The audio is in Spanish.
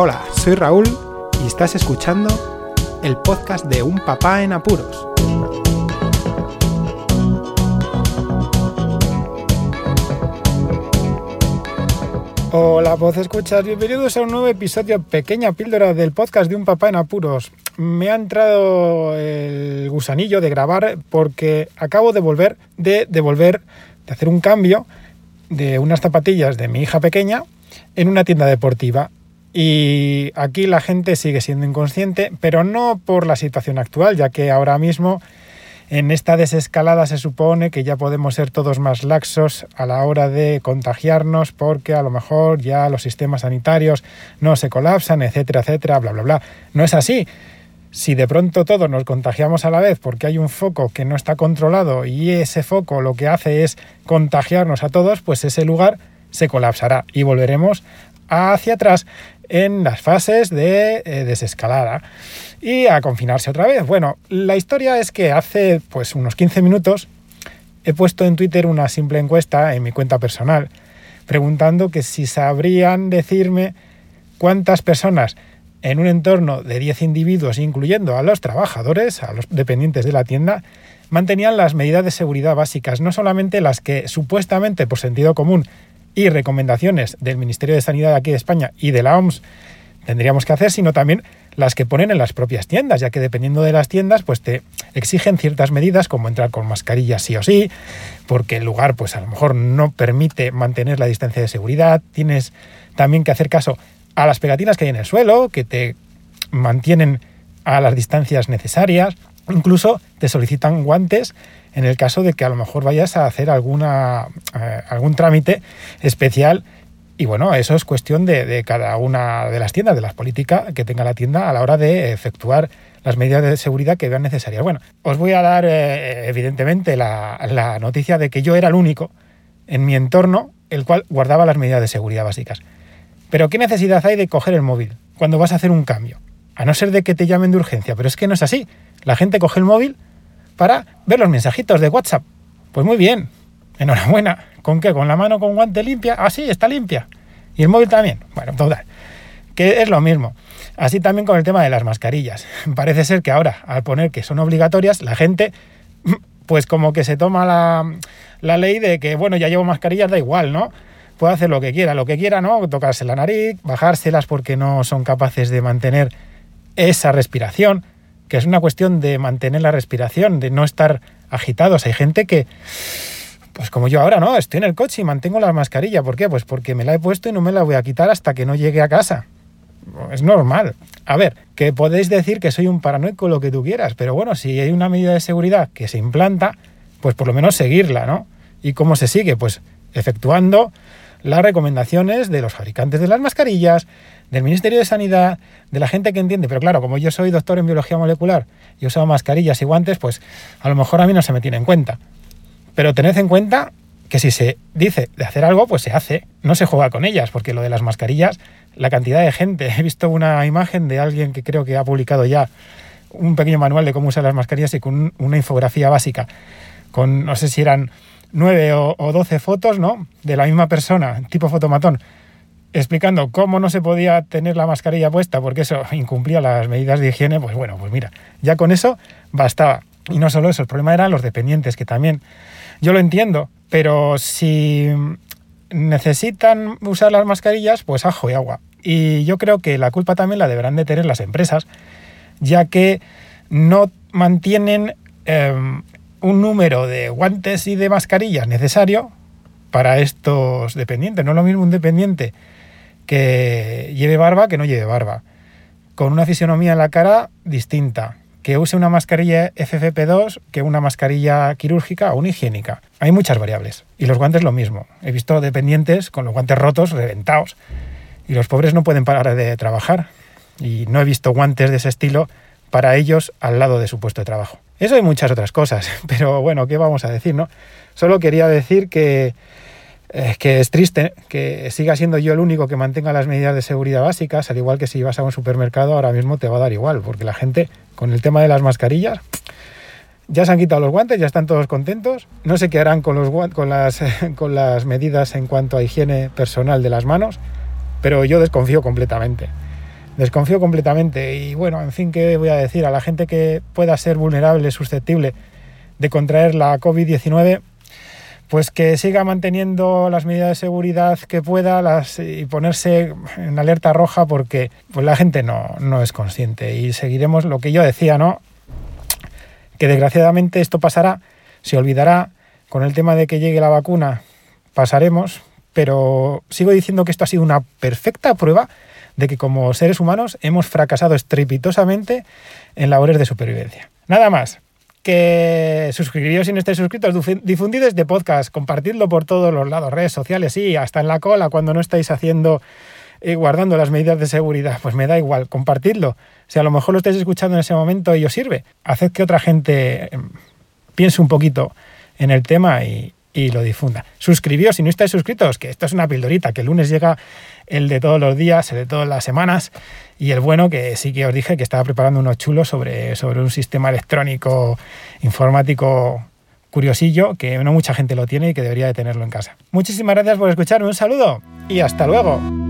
Hola, soy Raúl y estás escuchando el podcast de Un Papá en Apuros. Hola, voz escuchas, bienvenidos a un nuevo episodio, pequeña píldora del podcast de Un Papá en Apuros. Me ha entrado el gusanillo de grabar porque acabo de volver, de devolver, de hacer un cambio de unas zapatillas de mi hija pequeña en una tienda deportiva. Y aquí la gente sigue siendo inconsciente, pero no por la situación actual, ya que ahora mismo en esta desescalada se supone que ya podemos ser todos más laxos a la hora de contagiarnos porque a lo mejor ya los sistemas sanitarios no se colapsan, etcétera, etcétera, bla, bla, bla. No es así. Si de pronto todos nos contagiamos a la vez porque hay un foco que no está controlado y ese foco lo que hace es contagiarnos a todos, pues ese lugar se colapsará y volveremos hacia atrás en las fases de eh, desescalada y a confinarse otra vez. Bueno, la historia es que hace pues unos 15 minutos he puesto en Twitter una simple encuesta en mi cuenta personal preguntando que si sabrían decirme cuántas personas en un entorno de 10 individuos, incluyendo a los trabajadores, a los dependientes de la tienda, mantenían las medidas de seguridad básicas, no solamente las que supuestamente por sentido común y recomendaciones del Ministerio de Sanidad aquí de España y de la OMS tendríamos que hacer, sino también las que ponen en las propias tiendas, ya que dependiendo de las tiendas, pues te exigen ciertas medidas como entrar con mascarilla sí o sí, porque el lugar pues a lo mejor no permite mantener la distancia de seguridad, tienes también que hacer caso a las pegatinas que hay en el suelo, que te mantienen a las distancias necesarias, incluso te solicitan guantes en el caso de que a lo mejor vayas a hacer alguna, eh, algún trámite especial. Y bueno, eso es cuestión de, cada una de las tiendas, de las políticas que tenga la tienda a la hora de efectuar las medidas de seguridad que vean necesarias. Bueno, os voy a dar eh, evidentemente la, la noticia de que yo era el único en mi entorno el cual guardaba las medidas de seguridad básicas. Pero ¿qué necesidad hay de coger el móvil cuando vas a hacer un cambio? A no ser de que te llamen de urgencia, pero es que no es así. La gente coge el móvil para ver los mensajitos de WhatsApp. Pues muy bien, enhorabuena. ¿Con qué? ¿Con la mano con guante limpia? Ah, sí, está limpia. Y el móvil también. Bueno, total. Que es lo mismo. Así también con el tema de las mascarillas. Parece ser que ahora, al poner que son obligatorias, la gente, pues como que se toma la, la ley de que, bueno, ya llevo mascarillas, da igual, ¿no? Puede hacer lo que quiera, lo que quiera, ¿no? Tocarse la nariz, bajárselas porque no son capaces de mantener esa respiración que es una cuestión de mantener la respiración, de no estar agitados. Hay gente que, pues como yo ahora, ¿no? Estoy en el coche y mantengo la mascarilla. ¿Por qué? Pues porque me la he puesto y no me la voy a quitar hasta que no llegue a casa. Es normal. A ver, que podéis decir que soy un paranoico, lo que tú quieras, pero bueno, si hay una medida de seguridad que se implanta, pues por lo menos seguirla, ¿no? ¿Y cómo se sigue? Pues efectuando las recomendaciones de los fabricantes de las mascarillas, del Ministerio de Sanidad, de la gente que entiende. Pero claro, como yo soy doctor en biología molecular y he mascarillas y guantes, pues a lo mejor a mí no se me tiene en cuenta. Pero tened en cuenta que si se dice de hacer algo, pues se hace. No se juega con ellas, porque lo de las mascarillas, la cantidad de gente. He visto una imagen de alguien que creo que ha publicado ya un pequeño manual de cómo usar las mascarillas y con una infografía básica, con no sé si eran nueve o, doce fotos, ¿no? De la misma persona, tipo fotomatón, explicando cómo no se podía tener la mascarilla puesta porque eso incumplía las medidas de higiene, pues bueno, pues mira, ya con eso bastaba. Y no solo eso, el problema eran los dependientes, que también yo lo entiendo, pero si necesitan usar las mascarillas, pues ajo y agua. Y yo creo que la culpa también la deberán de tener las empresas, ya que no mantienen em, un número de guantes y de mascarillas necesario para estos dependientes. No es lo mismo un dependiente que lleve barba que no lleve barba, con una fisionomía en la cara distinta, que use una mascarilla FFP2 que una mascarilla quirúrgica o una higiénica. Hay muchas variables. Y los guantes lo mismo. He visto dependientes con los guantes rotos, reventados, y los pobres no pueden parar de trabajar. Y no he visto guantes de ese estilo para ellos al lado de su puesto de trabajo. Eso hay muchas otras cosas, pero bueno, ¿qué vamos a decir, no? Solo quería decir que, eh, que es triste que siga siendo yo el único que mantenga las medidas de seguridad básicas, al igual que si vas a un supermercado ahora mismo te va a dar igual, porque la gente con el tema de las mascarillas ya se han quitado los guantes, ya están todos contentos, no sé qué harán con, los, con, las, con las medidas en cuanto a higiene personal de las manos, pero yo desconfío completamente. Desconfío completamente y bueno, en fin, ¿qué voy a decir? A la gente que pueda ser vulnerable, susceptible de contraer la COVID-19, pues que siga manteniendo las medidas de seguridad que pueda y ponerse en alerta roja porque pues la gente no, no es consciente y seguiremos lo que yo decía, ¿no? Que desgraciadamente esto pasará, se olvidará con el tema de que llegue la vacuna, pasaremos, pero sigo diciendo que esto ha sido una perfecta prueba de que como seres humanos hemos fracasado estrepitosamente en labores de supervivencia. Nada más que suscribiros si no estáis suscritos, difundid este podcast, compartidlo por todos los lados, redes sociales, sí, hasta en la cola cuando no estáis haciendo, y eh, guardando las medidas de seguridad, pues me da igual, compartidlo. Si a lo mejor lo estáis escuchando en ese momento y os sirve, haced que otra gente em, piense un poquito en el tema y, y lo difunda. Suscribíos si no estáis suscritos, que esto es una pildorita, que el lunes llega el de todos los días, el de todas las semanas, y el bueno que sí que os dije que estaba preparando unos chulos sobre, sobre un sistema electrónico informático curiosillo que no mucha gente lo tiene y que debería de tenerlo en casa. Muchísimas gracias por escucharme, un saludo y hasta luego.